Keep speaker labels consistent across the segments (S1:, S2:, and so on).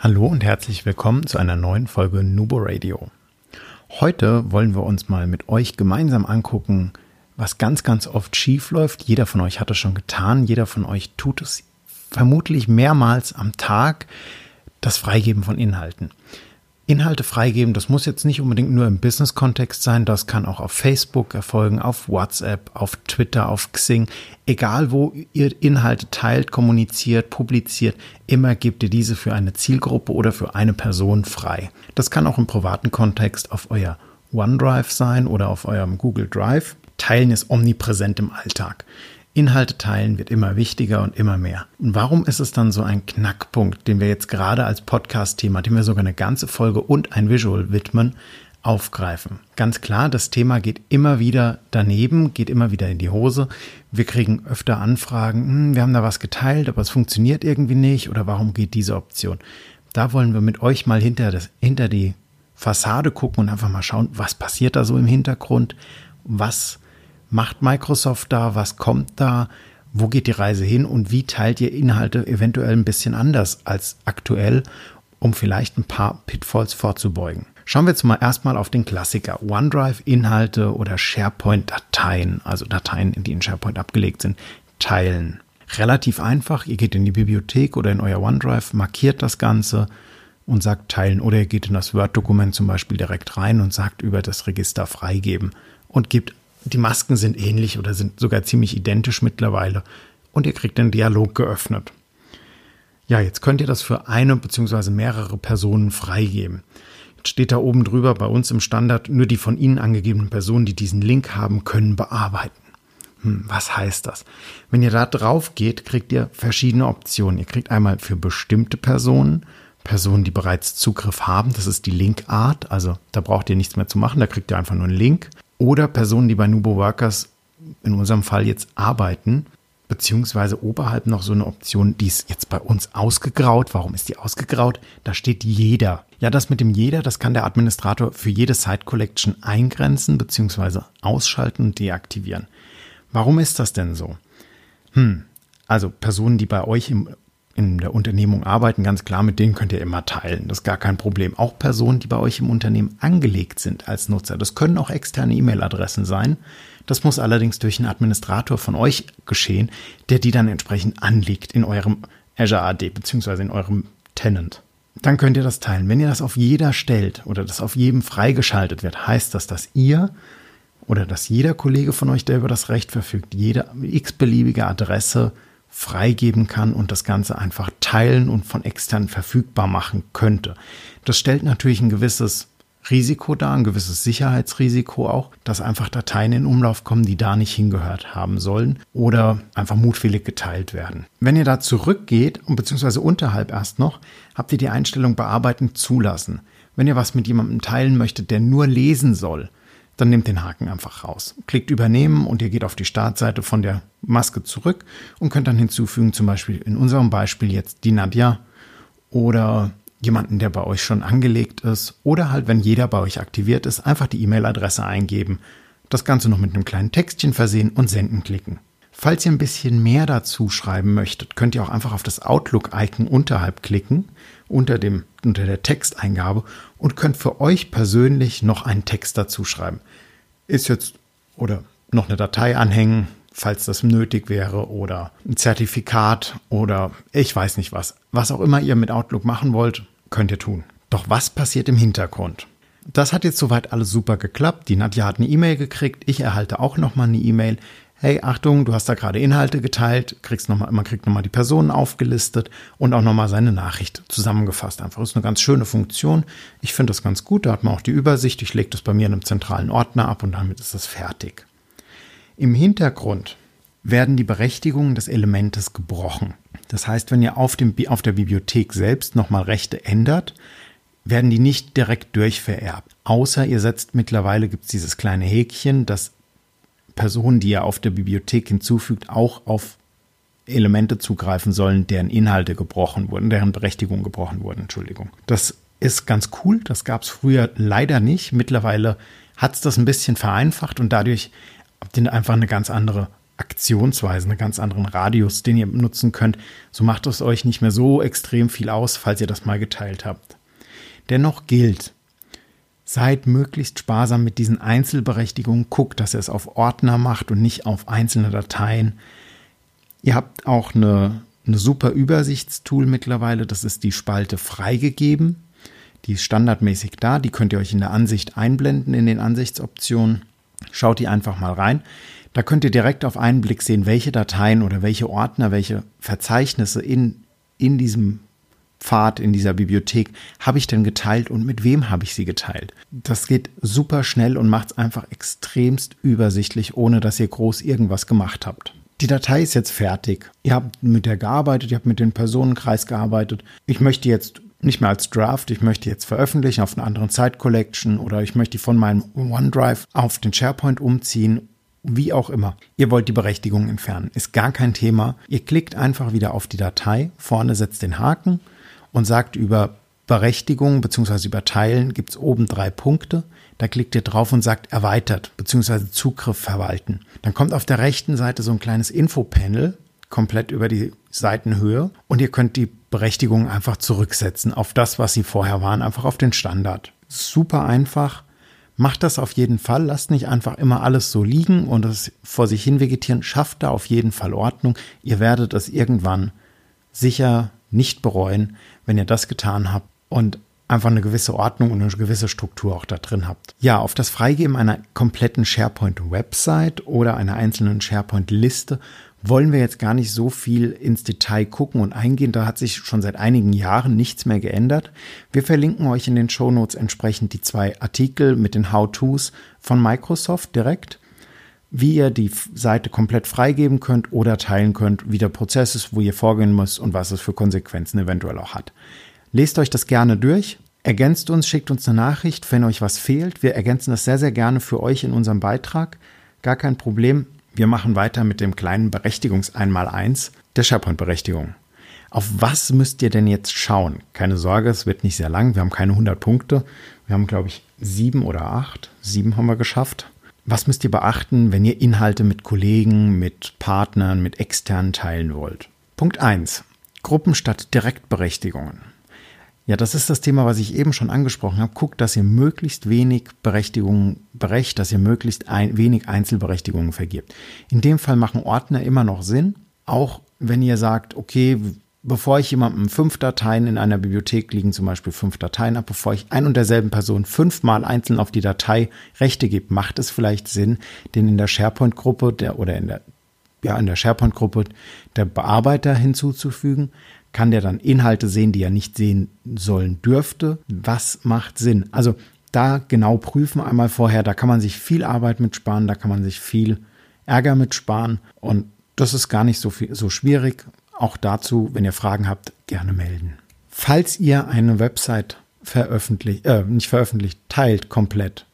S1: Hallo und herzlich willkommen zu einer neuen Folge Nubo Radio. Heute wollen wir uns mal mit euch gemeinsam angucken, was ganz, ganz oft schief läuft. Jeder von euch hat es schon getan, jeder von euch tut es vermutlich mehrmals am Tag, das Freigeben von Inhalten. Inhalte freigeben, das muss jetzt nicht unbedingt nur im Business-Kontext sein, das kann auch auf Facebook erfolgen, auf WhatsApp, auf Twitter, auf Xing. Egal wo ihr Inhalte teilt, kommuniziert, publiziert, immer gebt ihr diese für eine Zielgruppe oder für eine Person frei. Das kann auch im privaten Kontext auf euer OneDrive sein oder auf eurem Google Drive. Teilen ist omnipräsent im Alltag. Inhalte teilen wird immer wichtiger und immer mehr. Und warum ist es dann so ein Knackpunkt, den wir jetzt gerade als Podcast-Thema, dem wir sogar eine ganze Folge und ein Visual widmen, aufgreifen? Ganz klar, das Thema geht immer wieder daneben, geht immer wieder in die Hose. Wir kriegen öfter Anfragen, hm, wir haben da was geteilt, aber es funktioniert irgendwie nicht oder warum geht diese Option? Da wollen wir mit euch mal hinter, das, hinter die Fassade gucken und einfach mal schauen, was passiert da so im Hintergrund, was macht Microsoft da, was kommt da, wo geht die Reise hin? Und wie teilt ihr Inhalte eventuell ein bisschen anders als aktuell, um vielleicht ein paar Pitfalls vorzubeugen. Schauen wir jetzt mal erstmal auf den Klassiker. OneDrive-Inhalte oder SharePoint-Dateien, also Dateien, die in SharePoint abgelegt sind, teilen. Relativ einfach, ihr geht in die Bibliothek oder in euer OneDrive, markiert das Ganze und sagt teilen. Oder ihr geht in das Word-Dokument zum Beispiel direkt rein und sagt über das Register freigeben und gebt die Masken sind ähnlich oder sind sogar ziemlich identisch mittlerweile. Und ihr kriegt den Dialog geöffnet. Ja, jetzt könnt ihr das für eine bzw. mehrere Personen freigeben. Jetzt steht da oben drüber bei uns im Standard, nur die von Ihnen angegebenen Personen, die diesen Link haben, können bearbeiten. Hm, was heißt das? Wenn ihr da drauf geht, kriegt ihr verschiedene Optionen. Ihr kriegt einmal für bestimmte Personen, Personen, die bereits Zugriff haben, das ist die Linkart, also da braucht ihr nichts mehr zu machen, da kriegt ihr einfach nur einen Link oder Personen, die bei Nubo Workers in unserem Fall jetzt arbeiten, beziehungsweise oberhalb noch so eine Option, die ist jetzt bei uns ausgegraut. Warum ist die ausgegraut? Da steht jeder. Ja, das mit dem jeder, das kann der Administrator für jede Site Collection eingrenzen, beziehungsweise ausschalten und deaktivieren. Warum ist das denn so? Hm, also Personen, die bei euch im in der Unternehmung arbeiten, ganz klar, mit denen könnt ihr immer teilen. Das ist gar kein Problem. Auch Personen, die bei euch im Unternehmen angelegt sind als Nutzer. Das können auch externe E-Mail-Adressen sein. Das muss allerdings durch einen Administrator von euch geschehen, der die dann entsprechend anlegt in eurem Azure AD beziehungsweise in eurem Tenant. Dann könnt ihr das teilen. Wenn ihr das auf jeder stellt oder das auf jedem freigeschaltet wird, heißt das, dass ihr oder dass jeder Kollege von euch, der über das Recht verfügt, jede x-beliebige Adresse freigeben kann und das Ganze einfach teilen und von extern verfügbar machen könnte. Das stellt natürlich ein gewisses Risiko dar, ein gewisses Sicherheitsrisiko auch, dass einfach Dateien in Umlauf kommen, die da nicht hingehört haben sollen oder einfach mutwillig geteilt werden. Wenn ihr da zurückgeht und beziehungsweise unterhalb erst noch, habt ihr die Einstellung bearbeiten zulassen. Wenn ihr was mit jemandem teilen möchtet, der nur lesen soll, dann nehmt den Haken einfach raus. Klickt übernehmen und ihr geht auf die Startseite von der Maske zurück und könnt dann hinzufügen, zum Beispiel in unserem Beispiel jetzt die Nadja oder jemanden, der bei euch schon angelegt ist oder halt, wenn jeder bei euch aktiviert ist, einfach die E-Mail-Adresse eingeben, das Ganze noch mit einem kleinen Textchen versehen und senden klicken. Falls ihr ein bisschen mehr dazu schreiben möchtet, könnt ihr auch einfach auf das Outlook-Icon unterhalb klicken, unter, dem, unter der Texteingabe und könnt für euch persönlich noch einen Text dazu schreiben. Ist jetzt oder noch eine Datei anhängen, falls das nötig wäre oder ein Zertifikat oder ich weiß nicht was. Was auch immer ihr mit Outlook machen wollt, könnt ihr tun. Doch was passiert im Hintergrund? Das hat jetzt soweit alles super geklappt. Die Nadja hat eine E-Mail gekriegt. Ich erhalte auch nochmal eine E-Mail hey, Achtung, du hast da gerade Inhalte geteilt, kriegst noch mal, man kriegt nochmal die Personen aufgelistet und auch nochmal seine Nachricht zusammengefasst. Einfach ist eine ganz schöne Funktion. Ich finde das ganz gut. Da hat man auch die Übersicht. Ich lege das bei mir in einem zentralen Ordner ab und damit ist das fertig. Im Hintergrund werden die Berechtigungen des Elementes gebrochen. Das heißt, wenn ihr auf, dem, auf der Bibliothek selbst nochmal Rechte ändert, werden die nicht direkt durchvererbt. Außer ihr setzt mittlerweile, gibt es dieses kleine Häkchen, dass Personen, die ihr auf der Bibliothek hinzufügt, auch auf Elemente zugreifen sollen, deren Inhalte gebrochen wurden, deren Berechtigung gebrochen wurden. Entschuldigung. Das ist ganz cool. Das gab es früher leider nicht. Mittlerweile hat es das ein bisschen vereinfacht und dadurch habt ihr einfach eine ganz andere Aktionsweise, einen ganz anderen Radius, den ihr nutzen könnt. So macht es euch nicht mehr so extrem viel aus, falls ihr das mal geteilt habt. Dennoch gilt, seid möglichst sparsam mit diesen Einzelberechtigungen. Guckt, dass ihr es auf Ordner macht und nicht auf einzelne Dateien. Ihr habt auch eine, eine super Übersichtstool mittlerweile. Das ist die Spalte freigegeben. Die ist standardmäßig da. Die könnt ihr euch in der Ansicht einblenden in den Ansichtsoptionen. Schaut die einfach mal rein. Da könnt ihr direkt auf einen Blick sehen, welche Dateien oder welche Ordner, welche Verzeichnisse in, in diesem Pfad, in dieser Bibliothek habe ich denn geteilt und mit wem habe ich sie geteilt. Das geht super schnell und macht es einfach extremst übersichtlich, ohne dass ihr groß irgendwas gemacht habt. Die Datei ist jetzt fertig. Ihr habt mit der gearbeitet, ihr habt mit dem Personenkreis gearbeitet. Ich möchte jetzt nicht mehr als Draft, ich möchte jetzt veröffentlichen auf einer anderen Site Collection oder ich möchte von meinem OneDrive auf den SharePoint umziehen, wie auch immer. Ihr wollt die Berechtigung entfernen, ist gar kein Thema. Ihr klickt einfach wieder auf die Datei, vorne setzt den Haken und sagt über Berechtigung bzw. über Teilen gibt es oben drei Punkte. Da klickt ihr drauf und sagt erweitert bzw. Zugriff verwalten. Dann kommt auf der rechten Seite so ein kleines Infopanel komplett über die Seitenhöhe und ihr könnt die Berechtigung einfach zurücksetzen auf das, was sie vorher waren, einfach auf den Standard. Super einfach. Macht das auf jeden Fall. Lasst nicht einfach immer alles so liegen und es vor sich hin vegetieren. Schafft da auf jeden Fall Ordnung. Ihr werdet es irgendwann sicher nicht bereuen, wenn ihr das getan habt und einfach eine gewisse Ordnung und eine gewisse Struktur auch da drin habt. Ja, auf das Freigeben einer kompletten SharePoint-Website oder einer einzelnen SharePoint-Liste wollen wir jetzt gar nicht so viel ins Detail gucken und eingehen. Da hat sich schon seit einigen Jahren nichts mehr geändert. Wir verlinken euch in den Show Notes entsprechend die zwei Artikel mit den How-Tos von Microsoft direkt, wie ihr die Seite komplett freigeben könnt oder teilen könnt, wie der Prozess ist, wo ihr vorgehen müsst und was es für Konsequenzen eventuell auch hat. Lest euch das gerne durch. Ergänzt uns, schickt uns eine Nachricht, wenn euch was fehlt. Wir ergänzen das sehr, sehr gerne für euch in unserem Beitrag. Gar kein Problem. Wir machen weiter mit dem kleinen Berechtigungs-Einmal-Eins der SharePoint-Berechtigung. Auf was müsst ihr denn jetzt schauen? Keine Sorge, es wird nicht sehr lang. Wir haben keine 100 Punkte. Wir haben, glaube ich, sieben oder acht. Sieben haben wir geschafft. Was müsst ihr beachten, wenn ihr Inhalte mit Kollegen, mit Partnern, mit externen teilen wollt? Punkt 1. Gruppen statt Direktberechtigungen. Ja, das ist das Thema, was ich eben schon angesprochen habe. Guckt, dass ihr möglichst wenig Berechtigungen berecht, dass ihr möglichst ein, wenig Einzelberechtigungen vergibt. In dem Fall machen Ordner immer noch Sinn. Auch wenn ihr sagt, okay, bevor ich jemandem fünf Dateien in einer Bibliothek liegen, zum Beispiel fünf Dateien ab, bevor ich ein und derselben Person fünfmal einzeln auf die Datei Rechte gebe, macht es vielleicht Sinn, den in der SharePoint-Gruppe der, oder in der, ja, in der SharePoint-Gruppe der Bearbeiter hinzuzufügen kann der dann Inhalte sehen, die er nicht sehen sollen dürfte. Was macht Sinn? Also da genau prüfen einmal vorher, da kann man sich viel Arbeit mit sparen, da kann man sich viel Ärger mit sparen und das ist gar nicht so, viel, so schwierig. Auch dazu, wenn ihr Fragen habt, gerne melden. Falls ihr eine Website veröffentlicht, äh, nicht veröffentlicht, teilt komplett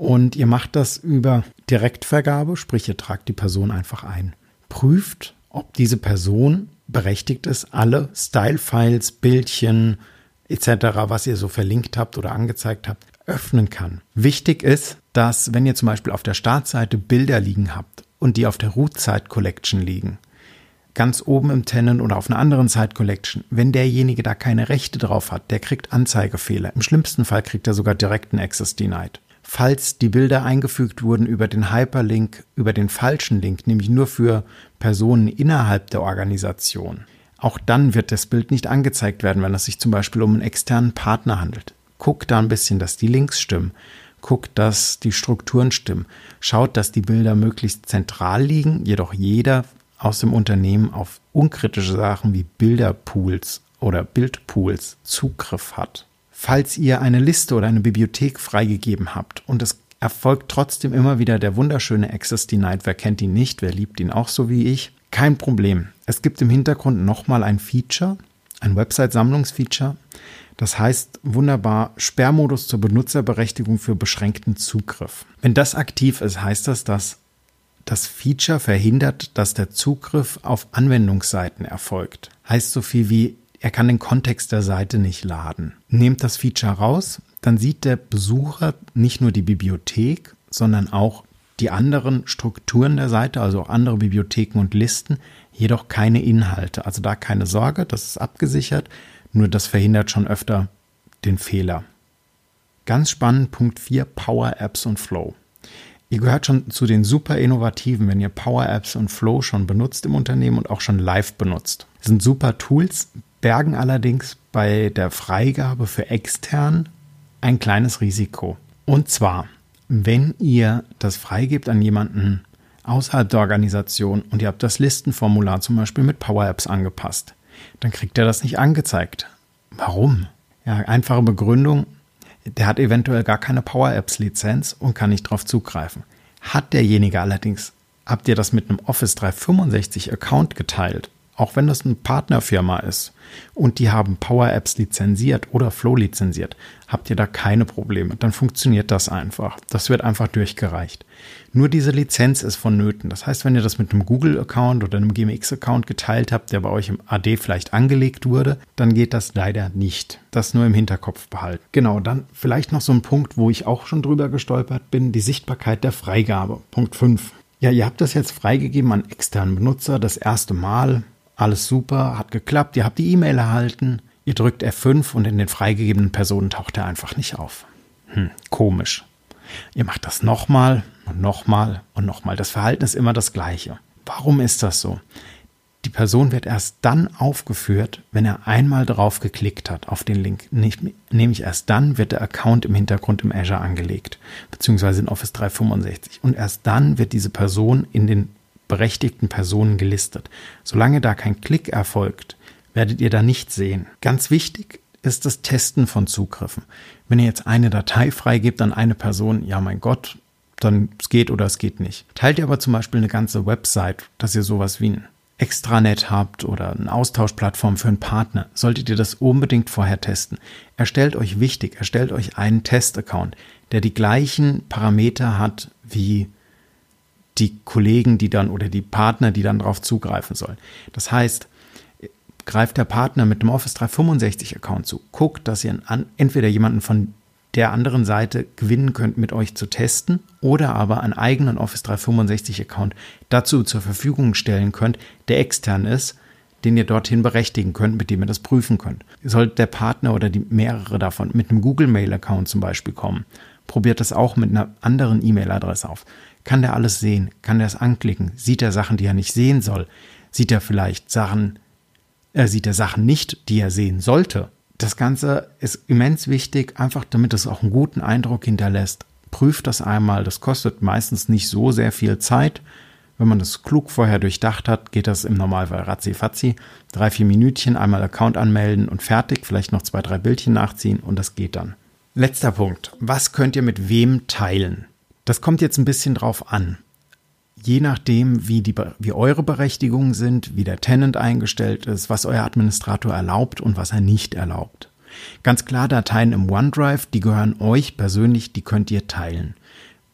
S1: und ihr macht das über Direktvergabe, sprich ihr tragt die Person einfach ein. Prüft, ob diese Person berechtigt ist, alle Style-Files, Bildchen etc., was ihr so verlinkt habt oder angezeigt habt, öffnen kann. Wichtig ist, dass wenn ihr zum Beispiel auf der Startseite Bilder liegen habt und die auf der Root-Site Collection liegen, ganz oben im Tenant oder auf einer anderen Site Collection, wenn derjenige da keine Rechte drauf hat, der kriegt Anzeigefehler. Im schlimmsten Fall kriegt er sogar direkten Access Denied falls die Bilder eingefügt wurden über den Hyperlink, über den falschen Link, nämlich nur für Personen innerhalb der Organisation. Auch dann wird das Bild nicht angezeigt werden, wenn es sich zum Beispiel um einen externen Partner handelt. Guckt da ein bisschen, dass die Links stimmen. Guckt, dass die Strukturen stimmen. Schaut, dass die Bilder möglichst zentral liegen, jedoch jeder aus dem Unternehmen auf unkritische Sachen wie Bilderpools oder Bildpools Zugriff hat. Falls ihr eine Liste oder eine Bibliothek freigegeben habt und es erfolgt trotzdem immer wieder der wunderschöne Access Denied, wer kennt ihn nicht, wer liebt ihn auch so wie ich, kein Problem. Es gibt im Hintergrund nochmal ein Feature, ein Website-Sammlungsfeature. Das heißt wunderbar Sperrmodus zur Benutzerberechtigung für beschränkten Zugriff. Wenn das aktiv ist, heißt das, dass das Feature verhindert, dass der Zugriff auf Anwendungsseiten erfolgt. Heißt so viel wie, er kann den Kontext der Seite nicht laden. Nehmt das Feature raus, dann sieht der Besucher nicht nur die Bibliothek, sondern auch die anderen Strukturen der Seite, also auch andere Bibliotheken und Listen, jedoch keine Inhalte. Also da keine Sorge, das ist abgesichert, nur das verhindert schon öfter den Fehler. Ganz spannend, Punkt 4, Power Apps und Flow. Ihr gehört schon zu den super innovativen, wenn ihr Power Apps und Flow schon benutzt im Unternehmen und auch schon live benutzt. Das sind super Tools, bergen allerdings bei der Freigabe für extern ein kleines Risiko. Und zwar, wenn ihr das freigebt an jemanden außerhalb der Organisation und ihr habt das Listenformular zum Beispiel mit Power Apps angepasst, dann kriegt er das nicht angezeigt. Warum? Ja, einfache Begründung, der hat eventuell gar keine Power Apps Lizenz und kann nicht darauf zugreifen. Hat derjenige allerdings, habt ihr das mit einem Office 365 Account geteilt auch wenn das eine Partnerfirma ist und die haben Power Apps lizenziert oder Flow lizenziert, habt ihr da keine Probleme. Dann funktioniert das einfach. Das wird einfach durchgereicht. Nur diese Lizenz ist vonnöten. Das heißt, wenn ihr das mit einem Google-Account oder einem GMX-Account geteilt habt, der bei euch im AD vielleicht angelegt wurde, dann geht das leider nicht. Das nur im Hinterkopf behalten. Genau, dann vielleicht noch so ein Punkt, wo ich auch schon drüber gestolpert bin, die Sichtbarkeit der Freigabe. Punkt 5. Ja, ihr habt das jetzt freigegeben an externen Benutzer das erste Mal alles super, hat geklappt, ihr habt die E-Mail erhalten, ihr drückt F5 und in den freigegebenen Personen taucht er einfach nicht auf. Hm, komisch. Ihr macht das nochmal und nochmal und nochmal. Das Verhalten ist immer das gleiche. Warum ist das so? Die Person wird erst dann aufgeführt, wenn er einmal drauf geklickt hat auf den Link. Nämlich erst dann wird der Account im Hintergrund im Azure angelegt, beziehungsweise in Office 365. Und erst dann wird diese Person in den berechtigten Personen gelistet. Solange da kein Klick erfolgt, werdet ihr da nicht sehen. Ganz wichtig ist das Testen von Zugriffen. Wenn ihr jetzt eine Datei freigebt an eine Person, ja mein Gott, dann es geht oder es geht nicht. Teilt ihr aber zum Beispiel eine ganze Website, dass ihr sowas wie ein Extranet habt oder eine Austauschplattform für einen Partner, solltet ihr das unbedingt vorher testen. Erstellt euch wichtig, erstellt euch einen Testaccount, der die gleichen Parameter hat wie die Kollegen, die dann oder die Partner, die dann darauf zugreifen sollen. Das heißt, greift der Partner mit dem Office 365 Account zu, guckt, dass ihr an, entweder jemanden von der anderen Seite gewinnen könnt, mit euch zu testen oder aber einen eigenen Office 365 Account dazu zur Verfügung stellen könnt, der extern ist, den ihr dorthin berechtigen könnt, mit dem ihr das prüfen könnt. Sollte der Partner oder die mehrere davon mit einem Google Mail Account zum Beispiel kommen, probiert das auch mit einer anderen E-Mail-Adresse auf. Kann der alles sehen? Kann der es anklicken? Sieht er Sachen, die er nicht sehen soll? Sieht er vielleicht Sachen, er äh, sieht er Sachen nicht, die er sehen sollte? Das Ganze ist immens wichtig, einfach damit es auch einen guten Eindruck hinterlässt. Prüft das einmal. Das kostet meistens nicht so sehr viel Zeit. Wenn man das klug vorher durchdacht hat, geht das im Normalfall ratzi fatzi. Drei, vier Minütchen, einmal Account anmelden und fertig. Vielleicht noch zwei, drei Bildchen nachziehen und das geht dann. Letzter Punkt. Was könnt ihr mit wem teilen? Das kommt jetzt ein bisschen drauf an. Je nachdem, wie, die, wie eure Berechtigungen sind, wie der Tenant eingestellt ist, was euer Administrator erlaubt und was er nicht erlaubt. Ganz klar, Dateien im OneDrive, die gehören euch persönlich, die könnt ihr teilen.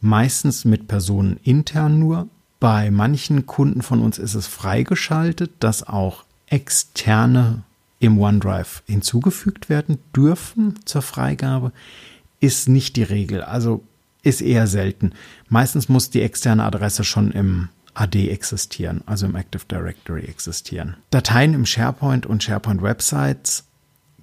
S1: Meistens mit Personen intern nur. Bei manchen Kunden von uns ist es freigeschaltet, dass auch externe im OneDrive hinzugefügt werden dürfen zur Freigabe. Ist nicht die Regel. Also ist eher selten. Meistens muss die externe Adresse schon im AD existieren, also im Active Directory existieren. Dateien im SharePoint und SharePoint Websites,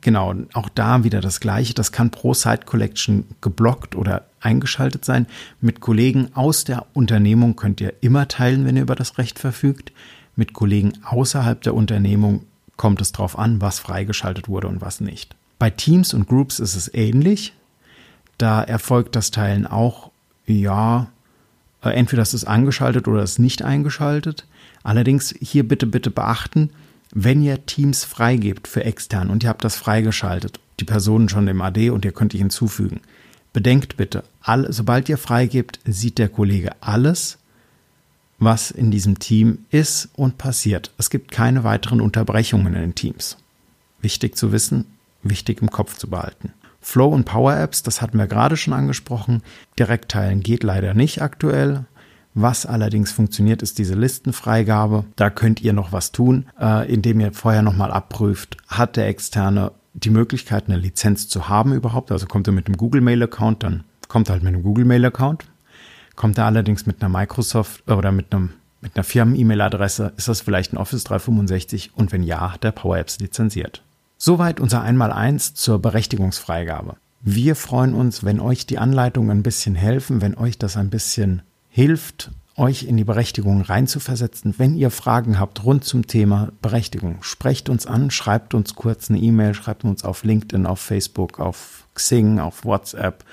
S1: genau, auch da wieder das gleiche. Das kann pro Site Collection geblockt oder eingeschaltet sein. Mit Kollegen aus der Unternehmung könnt ihr immer teilen, wenn ihr über das Recht verfügt. Mit Kollegen außerhalb der Unternehmung kommt es darauf an, was freigeschaltet wurde und was nicht. Bei Teams und Groups ist es ähnlich. Da erfolgt das Teilen auch, ja, äh, entweder ist es angeschaltet oder ist nicht eingeschaltet. Allerdings hier bitte, bitte beachten, wenn ihr Teams freigebt für extern und ihr habt das freigeschaltet, die Personen schon im AD und ihr könnt die hinzufügen, bedenkt bitte, all, sobald ihr freigebt, sieht der Kollege alles was in diesem Team ist und passiert. Es gibt keine weiteren Unterbrechungen in den Teams. Wichtig zu wissen, wichtig im Kopf zu behalten. Flow und Power Apps, das hatten wir gerade schon angesprochen. Direkt teilen geht leider nicht aktuell. Was allerdings funktioniert, ist diese Listenfreigabe. Da könnt ihr noch was tun, äh, indem ihr vorher nochmal abprüft, hat der Externe die Möglichkeit, eine Lizenz zu haben überhaupt. Also kommt er mit einem Google Mail Account, dann kommt er halt mit einem Google Mail Account. Kommt er allerdings mit einer Microsoft oder mit einem mit einer Firmen-E-Mail-Adresse, ist das vielleicht ein Office 365 und wenn ja, hat der Power Apps lizenziert. Soweit unser Einmaleins zur Berechtigungsfreigabe. Wir freuen uns, wenn euch die Anleitungen ein bisschen helfen, wenn euch das ein bisschen hilft, euch in die Berechtigung reinzuversetzen. Wenn ihr Fragen habt rund zum Thema Berechtigung, sprecht uns an, schreibt uns kurz eine E-Mail, schreibt uns auf LinkedIn, auf Facebook, auf Xing, auf WhatsApp,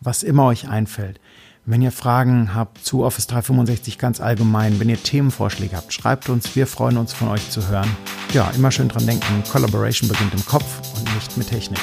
S1: was immer euch einfällt. Wenn ihr Fragen habt zu Office 365 ganz allgemein, wenn ihr Themenvorschläge habt, schreibt uns. Wir freuen uns von euch zu hören. Ja, immer schön dran denken, Collaboration beginnt im Kopf und nicht mit Technik.